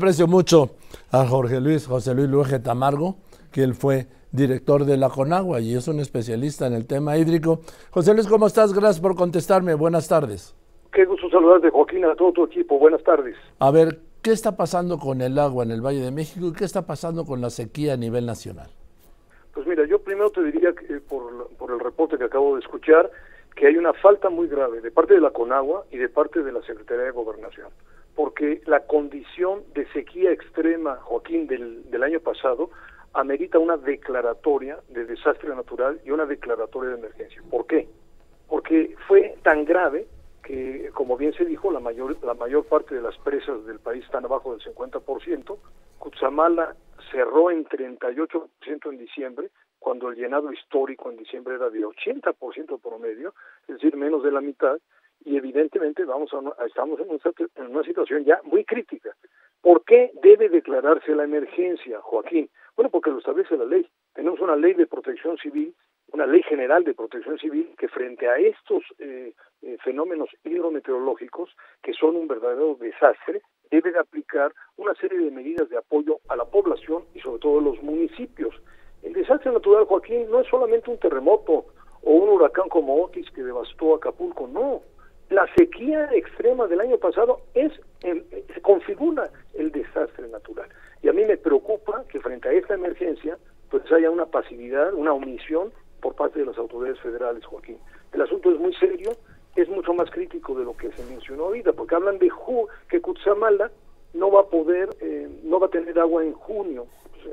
Aprecio mucho a Jorge Luis, José Luis Luege Tamargo, que él fue director de la Conagua y es un especialista en el tema hídrico. José Luis, ¿cómo estás? Gracias por contestarme. Buenas tardes. Qué gusto saludarte, Joaquín, a todo tu equipo. Buenas tardes. A ver, ¿qué está pasando con el agua en el Valle de México y qué está pasando con la sequía a nivel nacional? Pues mira, yo primero te diría que eh, por, por el reporte que acabo de escuchar, que hay una falta muy grave de parte de la Conagua y de parte de la Secretaría de Gobernación porque la condición de sequía extrema, Joaquín, del, del año pasado, amerita una declaratoria de desastre natural y una declaratoria de emergencia. ¿Por qué? Porque fue tan grave que, como bien se dijo, la mayor, la mayor parte de las presas del país están abajo del 50%. Cutzamala cerró en 38% en diciembre, cuando el llenado histórico en diciembre era de 80% promedio, es decir, menos de la mitad, y evidentemente vamos a, estamos en una, en una situación ya muy crítica. ¿Por qué debe declararse la emergencia, Joaquín? Bueno, porque lo establece la ley. Tenemos una ley de protección civil, una ley general de protección civil que frente a estos eh, eh, fenómenos hidrometeorológicos, que son un verdadero desastre, debe de aplicar una serie de medidas de apoyo a la población y sobre todo a los municipios. El desastre natural, Joaquín, no es solamente un terremoto o un huracán como Otis que devastó Acapulco, no la sequía extrema del año pasado es se configura el desastre natural. Y a mí me preocupa que frente a esta emergencia pues haya una pasividad, una omisión por parte de las autoridades federales, Joaquín. El asunto es muy serio, es mucho más crítico de lo que se mencionó ahorita, porque hablan de que Cutzamala no va a poder, eh, no va a tener agua en junio.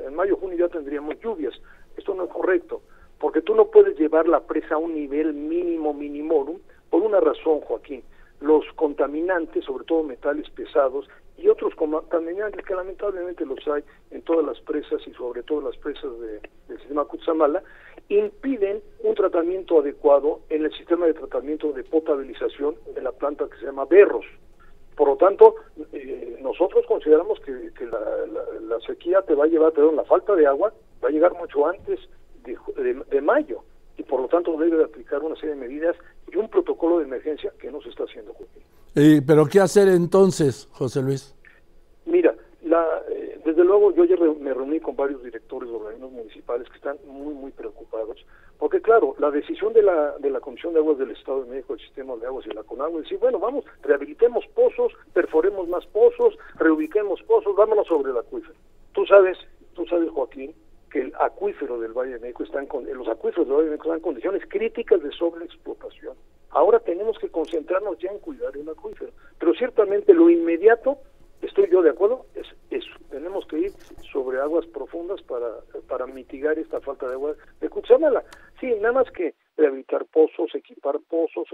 en mayo, junio ya tendríamos lluvias. Esto no es correcto, porque tú no puedes llevar la presa a un nivel mínimo minimorum por una razón, Joaquín, los contaminantes, sobre todo metales pesados y otros contaminantes que lamentablemente los hay en todas las presas y sobre todo las presas del sistema Cutzamala, impiden un tratamiento adecuado en el sistema de tratamiento de potabilización de la planta que se llama Berros. Por lo tanto, eh, nosotros consideramos que, la, sequía te va a llevar, perdón, la falta de agua va a llegar mucho antes de mayo y por lo tanto debe de aplicar una serie de medidas y un protocolo de emergencia que no se está haciendo. ¿Y, ¿Pero qué hacer entonces, José Luis? Mira, la, eh, desde luego yo ayer me reuní con varios directores de organismos municipales que están muy, muy preocupados, porque claro, la decisión de la, de la Comisión de Aguas del Estado de México, el Sistema de Aguas y la CONAGUA, es decir, bueno, vamos, rehabilitemos pozos, perforemos más pozos, reubiquemos pozos, vámonos sobre el acuífero. Tú sabes, tú sabes, Joaquín, que el acuífero del Valle de México están con, los acuíferos del Valle de México están en condiciones críticas de sobreexplotación. Ahora tenemos que concentrarnos ya en cuidar el acuífero, pero ciertamente lo inmediato, estoy yo de acuerdo, es eso. Tenemos que ir sobre aguas profundas para, para mitigar esta falta de agua de Cuchamala. Sí, nada más que rehabilitar pozos, equipar pozos,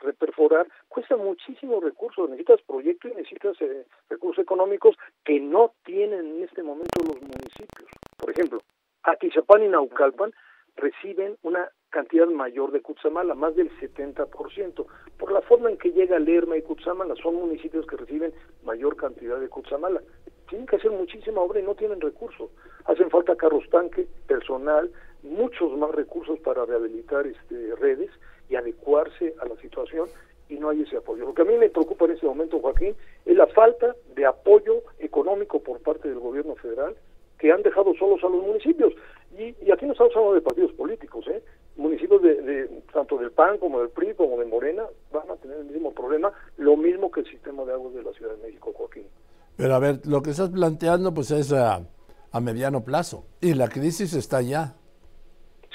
reperforar, cuesta muchísimos recursos, necesitas proyectos y necesitas eh, recursos económicos que no tienen en este momento los municipios. Por ejemplo, Atizapán y Naucalpan reciben una cantidad mayor de Cutzamala, más del 70%. Por la forma en que llega Lerma y Cutzamala, son municipios que reciben mayor cantidad de Cutzamala. Tienen que hacer muchísima obra y no tienen recursos. Hacen falta carros tanque, personal, muchos más recursos para rehabilitar este, redes y adecuarse a la situación y no hay ese apoyo. Lo que a mí me preocupa en este momento, Joaquín, es la falta de apoyo económico por parte del gobierno federal que han dejado solos a los municipios. Y, aquí no estamos hablando de partidos políticos, ¿eh? Municipios de, tanto del PAN como del PRI como de Morena van a tener el mismo problema, lo mismo que el sistema de aguas de la Ciudad de México, Joaquín. Pero a ver, lo que estás planteando pues es a, a mediano plazo y la crisis está ya.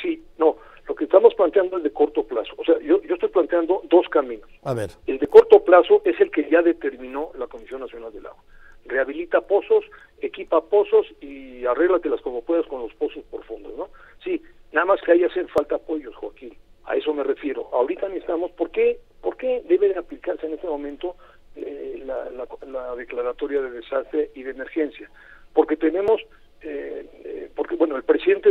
Sí, no, lo que estamos planteando es de corto plazo. O sea, yo, yo estoy planteando dos caminos. A ver. El de corto plazo es el que ya determinó la Comisión Nacional del Agua rehabilita pozos, equipa pozos y arréglatelas como puedas con los pozos profundos, ¿no? Sí, nada más que ahí hacen falta apoyos, Joaquín. A eso me refiero. Ahorita necesitamos, ¿por qué, por qué debe de aplicarse en este momento la, la, declaratoria de desastre y de emergencia? Porque tenemos, eh, eh, porque bueno, el presidente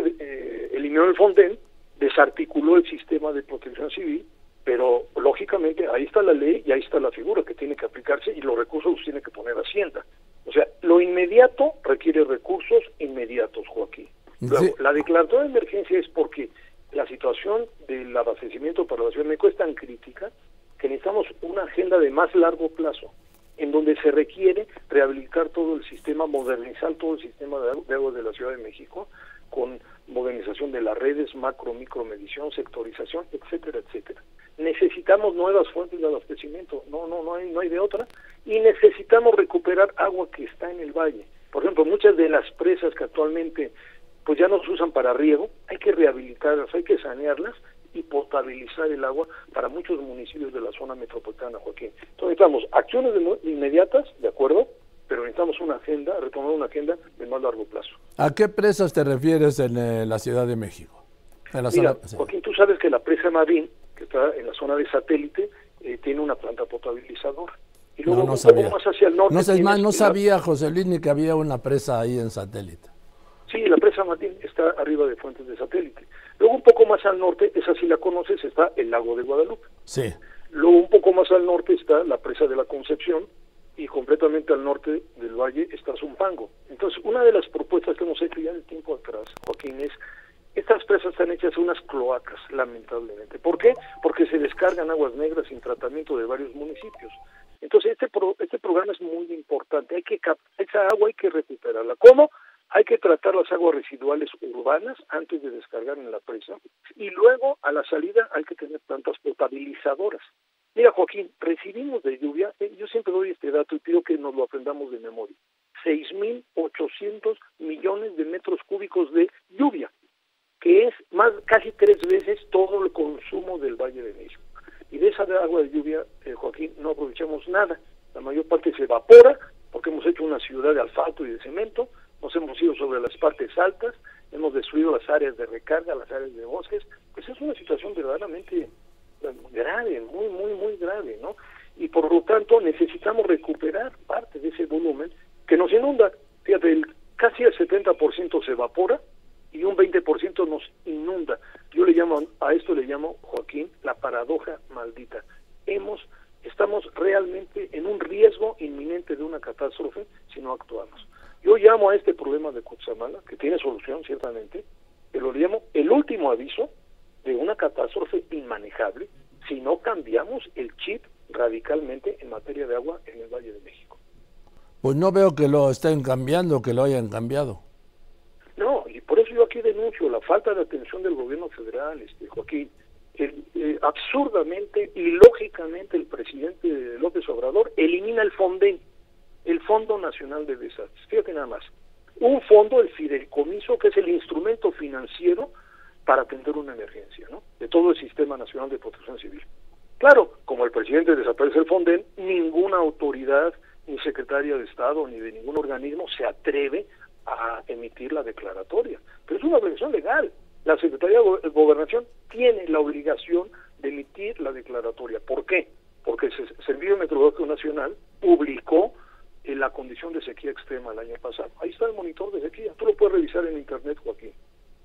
eliminó el Fonden, desarticuló el sistema de protección civil, pero lógicamente ahí está la ley y ahí está la figura que tiene que aplicarse y los recursos los tiene que poner Hacienda. O sea, lo inmediato requiere recursos inmediatos, Joaquín. la declaratoria de emergencia es porque la situación del abastecimiento para la Ciudad de México es tan crítica que necesitamos una agenda de más largo plazo. En donde se requiere rehabilitar todo el sistema, modernizar todo el sistema de agua de la Ciudad de México, con modernización de las redes, macro, micro medición, sectorización, etcétera, etcétera. Necesitamos nuevas fuentes de abastecimiento, no, no, no hay, no hay de otra, y necesitamos recuperar agua que está en el valle. Por ejemplo, muchas de las presas que actualmente pues ya no se usan para riego, hay que rehabilitarlas, hay que sanearlas y potabilizar el agua para muchos municipios de la zona metropolitana, Joaquín. Entonces necesitamos acciones inmediatas, ¿de acuerdo? Pero necesitamos una agenda, retomar una agenda de más largo plazo. ¿A qué presas te refieres en eh, la Ciudad de México? Mira, Joaquín, tú sabes que la presa Marín, que está en la zona de satélite, eh, tiene una planta potabilizadora. Y luego no, sabía. más hacia el norte... No, más, no sabía, José Luis, ni que había una presa ahí en satélite. Sí, la presa Marín está arriba de fuentes de satélite. Luego un poco más al norte, esa sí la conoces, está el lago de Guadalupe. Sí. Luego un poco más al norte está la presa de la Concepción y completamente al norte del valle está Zumpango. Entonces, una de las propuestas que hemos hecho ya de tiempo atrás, Joaquín, es estas presas están hechas unas cloacas, lamentablemente. ¿Por qué? Porque se descargan aguas negras sin tratamiento de varios municipios. Entonces, este, este programa es muy importante. Hay que esa agua hay que recuperarla. ¿Cómo? Hay que tratar las aguas residuales urbanas antes de descargar en la presa y luego a la salida hay que tener plantas potabilizadoras. Mira, Joaquín, recibimos de lluvia, eh, yo siempre doy este dato y pido que nos lo aprendamos de memoria, 6.800 millones de metros cúbicos de lluvia, que es más casi tres veces todo el consumo del Valle de México. Y de esa agua de lluvia, eh, Joaquín, no aprovechamos nada. La mayor parte se evapora porque hemos hecho una ciudad de asfalto y de cemento, hemos ido sobre las partes altas, hemos destruido las áreas de recarga, las áreas de bosques, pues es una situación verdaderamente grave, muy, muy, muy grave, ¿no? Y por lo tanto necesitamos recuperar parte de ese volumen que nos inunda. Fíjate, el, casi el 70% se evapora y un 20% nos inunda. Yo le llamo, a esto le llamo, Joaquín, la paradoja maldita. Hemos, estamos realmente en un riesgo inminente de una catástrofe si no actuamos. Yo llamo a este problema de Cutzamala, que tiene solución ciertamente, pero lo llamo el último aviso de una catástrofe inmanejable si no cambiamos el chip radicalmente en materia de agua en el Valle de México. Pues no veo que lo estén cambiando, que lo hayan cambiado. No, y por eso yo aquí denuncio la falta de atención del gobierno federal, este Joaquín. Eh, absurdamente y lógicamente el presidente López Obrador elimina el FONDEN el Fondo Nacional de Desastres. Fíjate nada más, un fondo, el fideicomiso, que es el instrumento financiero para atender una emergencia, ¿no? De todo el Sistema Nacional de Protección Civil. Claro, como el presidente desaparece el Fonden, ninguna autoridad, ni secretaria de Estado, ni de ningún organismo se atreve a emitir la declaratoria. Pero es una obligación legal. La Secretaría de Gobernación tiene la obligación de emitir la declaratoria. ¿Por qué? Porque el Servicio Meteorológico Nacional publicó en la condición de sequía extrema el año pasado. Ahí está el monitor de sequía. Tú lo puedes revisar en internet, Joaquín.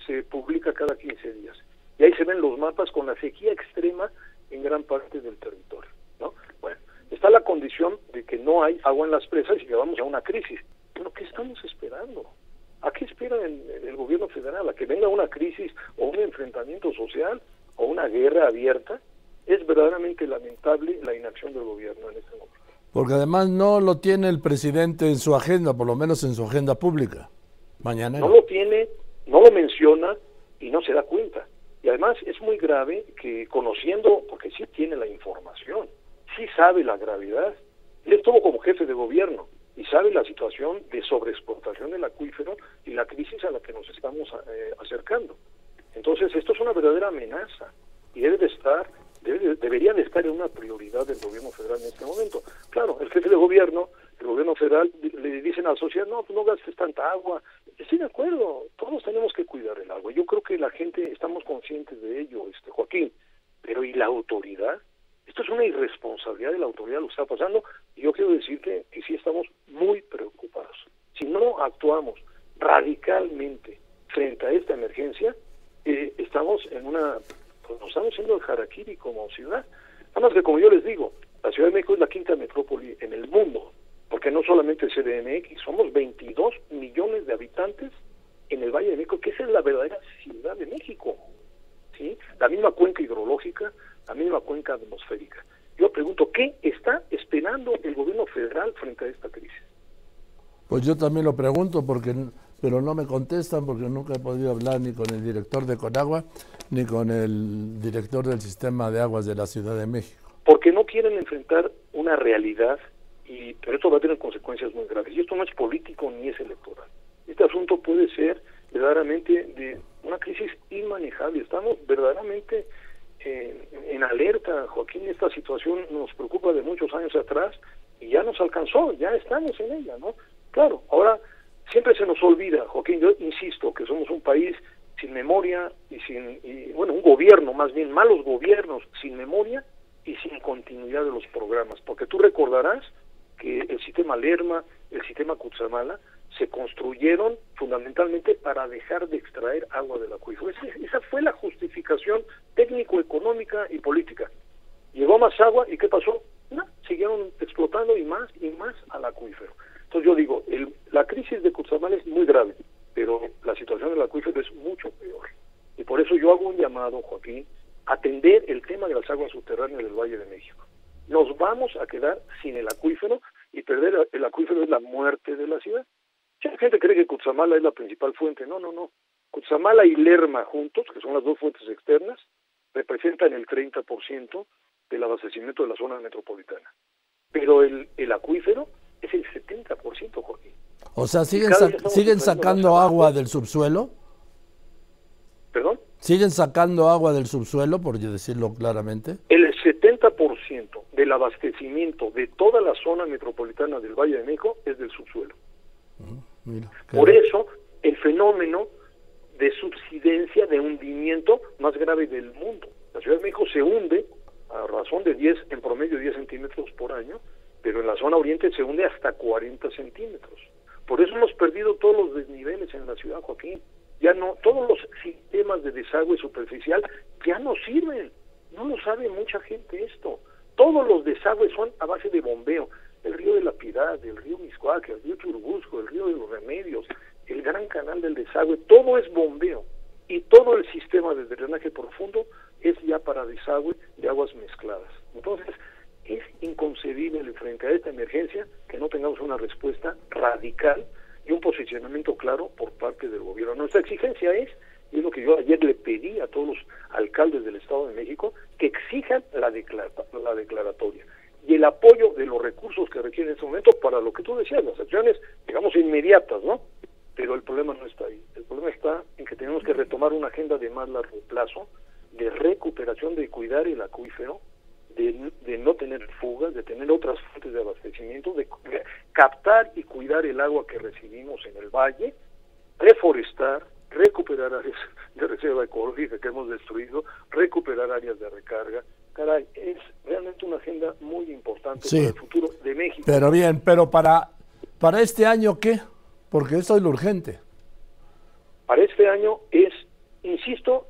Se publica cada 15 días. Y ahí se ven los mapas con la sequía extrema en gran parte del territorio. ¿no? Bueno, está la condición de que no hay agua en las presas y que vamos a una crisis. Pero ¿qué estamos esperando? ¿A qué espera el, el gobierno federal? ¿A que venga una crisis o un enfrentamiento social o una guerra abierta? Es verdaderamente lamentable la inacción del gobierno en este momento. Porque además no lo tiene el presidente en su agenda, por lo menos en su agenda pública. Mañana. No lo tiene, no lo menciona y no se da cuenta. Y además es muy grave que conociendo, porque sí tiene la información, sí sabe la gravedad, él estuvo como jefe de gobierno y sabe la situación de sobreexplotación del acuífero y la crisis a la que nos estamos eh, acercando. Entonces, esto es una verdadera amenaza y debe de estar deberían de estar en una prioridad del gobierno federal en este momento. Claro, el jefe de gobierno, el gobierno federal, le dicen a la sociedad, no, no gastes tanta agua. Estoy de acuerdo, todos tenemos que cuidar el agua. Yo creo que la gente, estamos conscientes de ello, este Joaquín, pero ¿y la autoridad? Esto es una irresponsabilidad de la autoridad lo que está pasando yo quiero decirte que sí estamos muy preocupados. Si no actuamos radicalmente frente a esta emergencia, eh, estamos en una haciendo el harakiri como ciudad. Nada más que como yo les digo, la Ciudad de México es la quinta metrópoli en el mundo, porque no solamente CDMX, somos 22 millones de habitantes en el Valle de México, que esa es la verdadera Ciudad de México. ¿sí? La misma cuenca hidrológica, la misma cuenca atmosférica. Yo pregunto, ¿qué está esperando el gobierno federal frente a esta crisis? Pues yo también lo pregunto, porque pero no me contestan porque nunca he podido hablar ni con el director de Conagua ni con el director del sistema de aguas de la Ciudad de México. Porque no quieren enfrentar una realidad, y pero esto va a tener consecuencias muy graves. Y esto no es político ni es electoral. Este asunto puede ser verdaderamente de una crisis inmanejable. Estamos verdaderamente en alerta, Joaquín. Esta situación nos preocupa de muchos años atrás y ya nos alcanzó, ya estamos en ella, ¿no? Claro, ahora siempre se nos olvida, Joaquín, yo insisto que somos un país sin memoria y sin, bueno, un gobierno, más bien malos gobiernos, sin memoria y sin continuidad de los programas, porque tú recordarás que el sistema Lerma, el sistema Cutzamala, se construyeron fundamentalmente para dejar de extraer agua del acuífero. Esa, fue la justificación técnico-económica y política. Llegó más agua y ¿qué pasó? No, siguieron explotando y más y más al acuífero. Entonces yo digo, el, la crisis de Cutzamala es muy grave, pero la situación del acuífero es mucho peor. Y por eso yo hago un llamado, Joaquín, a atender el tema de las aguas subterráneas del Valle de México. Nos vamos a quedar sin el acuífero y perder el acuífero es la muerte de la ciudad. Mucha gente cree que Cutzamala es la principal fuente. No, no, no. Cutzamala y Lerma juntos, que son las dos fuentes externas, representan el 30% del abastecimiento de la zona metropolitana. Pero el, el acuífero es el 70%, Joaquín. O sea, ¿siguen, ¿siguen sacando agua del subsuelo? ¿Perdón? ¿Siguen sacando agua del subsuelo, por decirlo claramente? El 70% del abastecimiento de toda la zona metropolitana del Valle de México es del subsuelo. por eso, el fenómeno de subsidencia, de hundimiento más grave del mundo. La Ciudad de México se hunde a razón de 10, en promedio 10 centímetros por año, pero en la zona oriente se hunde hasta 40 centímetros. Por eso hemos perdido todos los desniveles en la ciudad, Joaquín. Ya no, todos los sistemas de desagüe superficial ya no sirven. No lo sabe mucha gente esto. Todos los desagües son a base de bombeo. El río de la Piedad, el río Miscuac, el río Churubusco, el río de los Remedios, el gran canal del desagüe, todo es bombeo. Y todo el sistema de drenaje profundo es ya para desagüe de aguas mezcladas. Entonces, es inconcebible frente a esta emergencia que no tengamos una respuesta radical y un posicionamiento claro por parte del gobierno. Nuestra exigencia es, y es lo que yo ayer le pedí a todos los alcaldes del Estado de México, que exijan la, la declaratoria y el apoyo de los recursos que requieren en este momento para lo que tú decías, las acciones, digamos, inmediatas, ¿no? Pero el problema no está ahí. El problema está en que tenemos que retomar una agenda de más largo plazo, de recuperación, de cuidar el acuífero, de, no tener fugas, de tener otras fuentes de abastecimiento, de, captar y cuidar el agua que recibimos en el valle, reforestar, recuperar áreas de reserva ecológica que hemos destruido, recuperar áreas de recarga. Caray, es realmente una agenda muy importante para el futuro de México. Pero bien, pero para, para este año, ¿qué? Porque eso es lo urgente. Para este año es, insisto,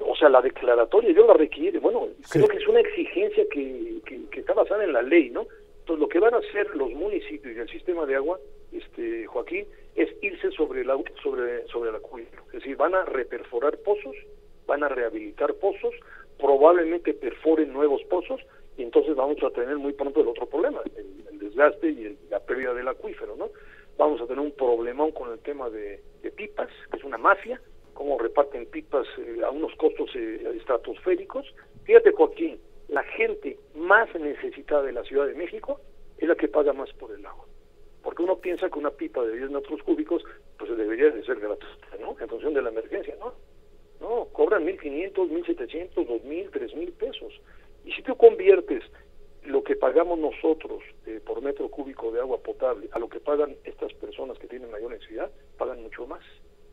o sea, la declaratoria yo la requiere, bueno, creo que es una exigencia que, que, está basada en la ley, ¿no? Entonces, lo que van a hacer los municipios y el sistema de agua, este Joaquín, es irse sobre el, sobre, sobre el acuífero. Es decir, van a reperforar pozos, van a rehabilitar pozos, probablemente perforen nuevos pozos, y entonces vamos a tener muy pronto el otro problema, el, desgaste y la pérdida del acuífero, ¿no? Vamos a tener un problemón con el tema de, de pipas, que es una mafia, cómo reparten pipas eh, a unos costos eh, estratosféricos. Fíjate, Joaquín, la gente más necesitada de la Ciudad de México es la que paga más por el agua. Porque uno piensa que una pipa de 10 metros cúbicos pues debería de ser gratuita, ¿no? En función de la emergencia, ¿no? No, cobran 1.500, 1.700, 2.000, 3.000 pesos. Y si tú conviertes lo que pagamos nosotros eh, por metro cúbico de agua potable a lo que pagan estas personas que tienen mayor necesidad, pagan mucho más.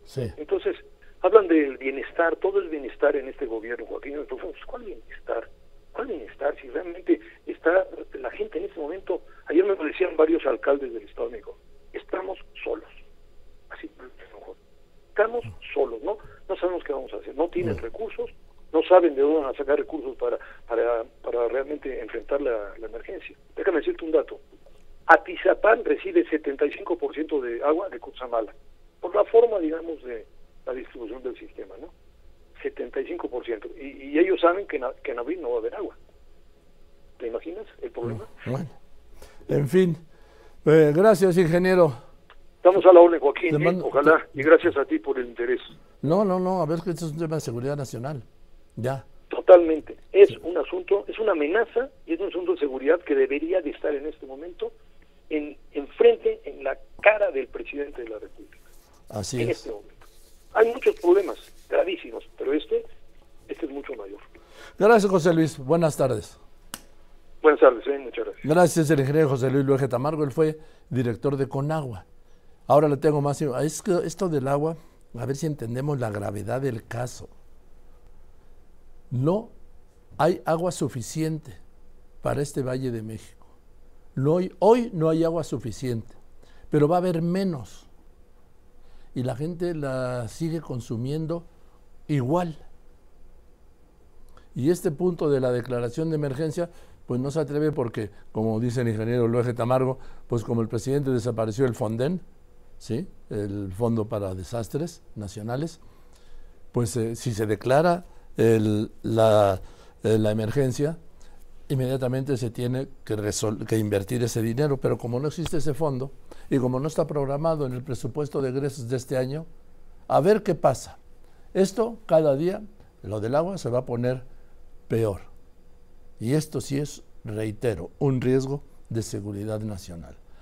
Sí. Entonces, hablan del bienestar, todo el bienestar en este gobierno, Joaquín. Entonces, ¿cuál bienestar? ¿Cuál bienestar? Si realmente está la gente en este momento, ayer me lo decían varios alcaldes del Estado de México, estamos solos. Así, estamos solos, ¿no? No sabemos qué vamos a hacer, no tienen recursos, no saben de dónde van a sacar recursos para, para, para realmente enfrentar la, la emergencia. Déjame decirte un dato. Atizapán recibe 75% de agua de Cutzamala, por la forma, digamos, de, la distribución del sistema, ¿no? 75%. Y, y ellos saben que, que en abril no va a haber agua. ¿Te imaginas el problema? Bueno. En fin, eh, gracias, ingeniero. Estamos a la orden, Joaquín. ¿eh? Ojalá. Y gracias a ti por el interés. No, no, no. A ver que esto es un tema de seguridad nacional. Ya. Totalmente. Es un asunto, es una amenaza y es un asunto de seguridad que debería de estar en este momento en, en frente, en la cara del presidente de la República. Así en es. Este momento. Hay muchos problemas gravísimos, pero este, este es mucho mayor. Gracias, José Luis. Buenas tardes. Buenas tardes, ¿eh? muchas gracias. Gracias, el ingeniero José Luis Luege Tamargo. Él fue director de Conagua. Ahora le tengo más. Es que esto del agua, a ver si entendemos la gravedad del caso. No hay agua suficiente para este Valle de México. No hay, hoy no hay agua suficiente, pero va a haber menos. Y la gente la sigue consumiendo igual. Y este punto de la declaración de emergencia, pues no se atreve porque, como dice el ingeniero Luege Tamargo, pues como el presidente desapareció el FONDEN, ¿sí? el Fondo para Desastres Nacionales, pues eh, si se declara eh, la, emergencia, inmediatamente se tiene que, que invertir ese dinero, pero como no existe ese fondo y como no está programado en el presupuesto de egresos de este año, a ver qué pasa. Esto cada día, lo del agua se va a poner peor. Y esto sí es, reitero, un riesgo de seguridad nacional.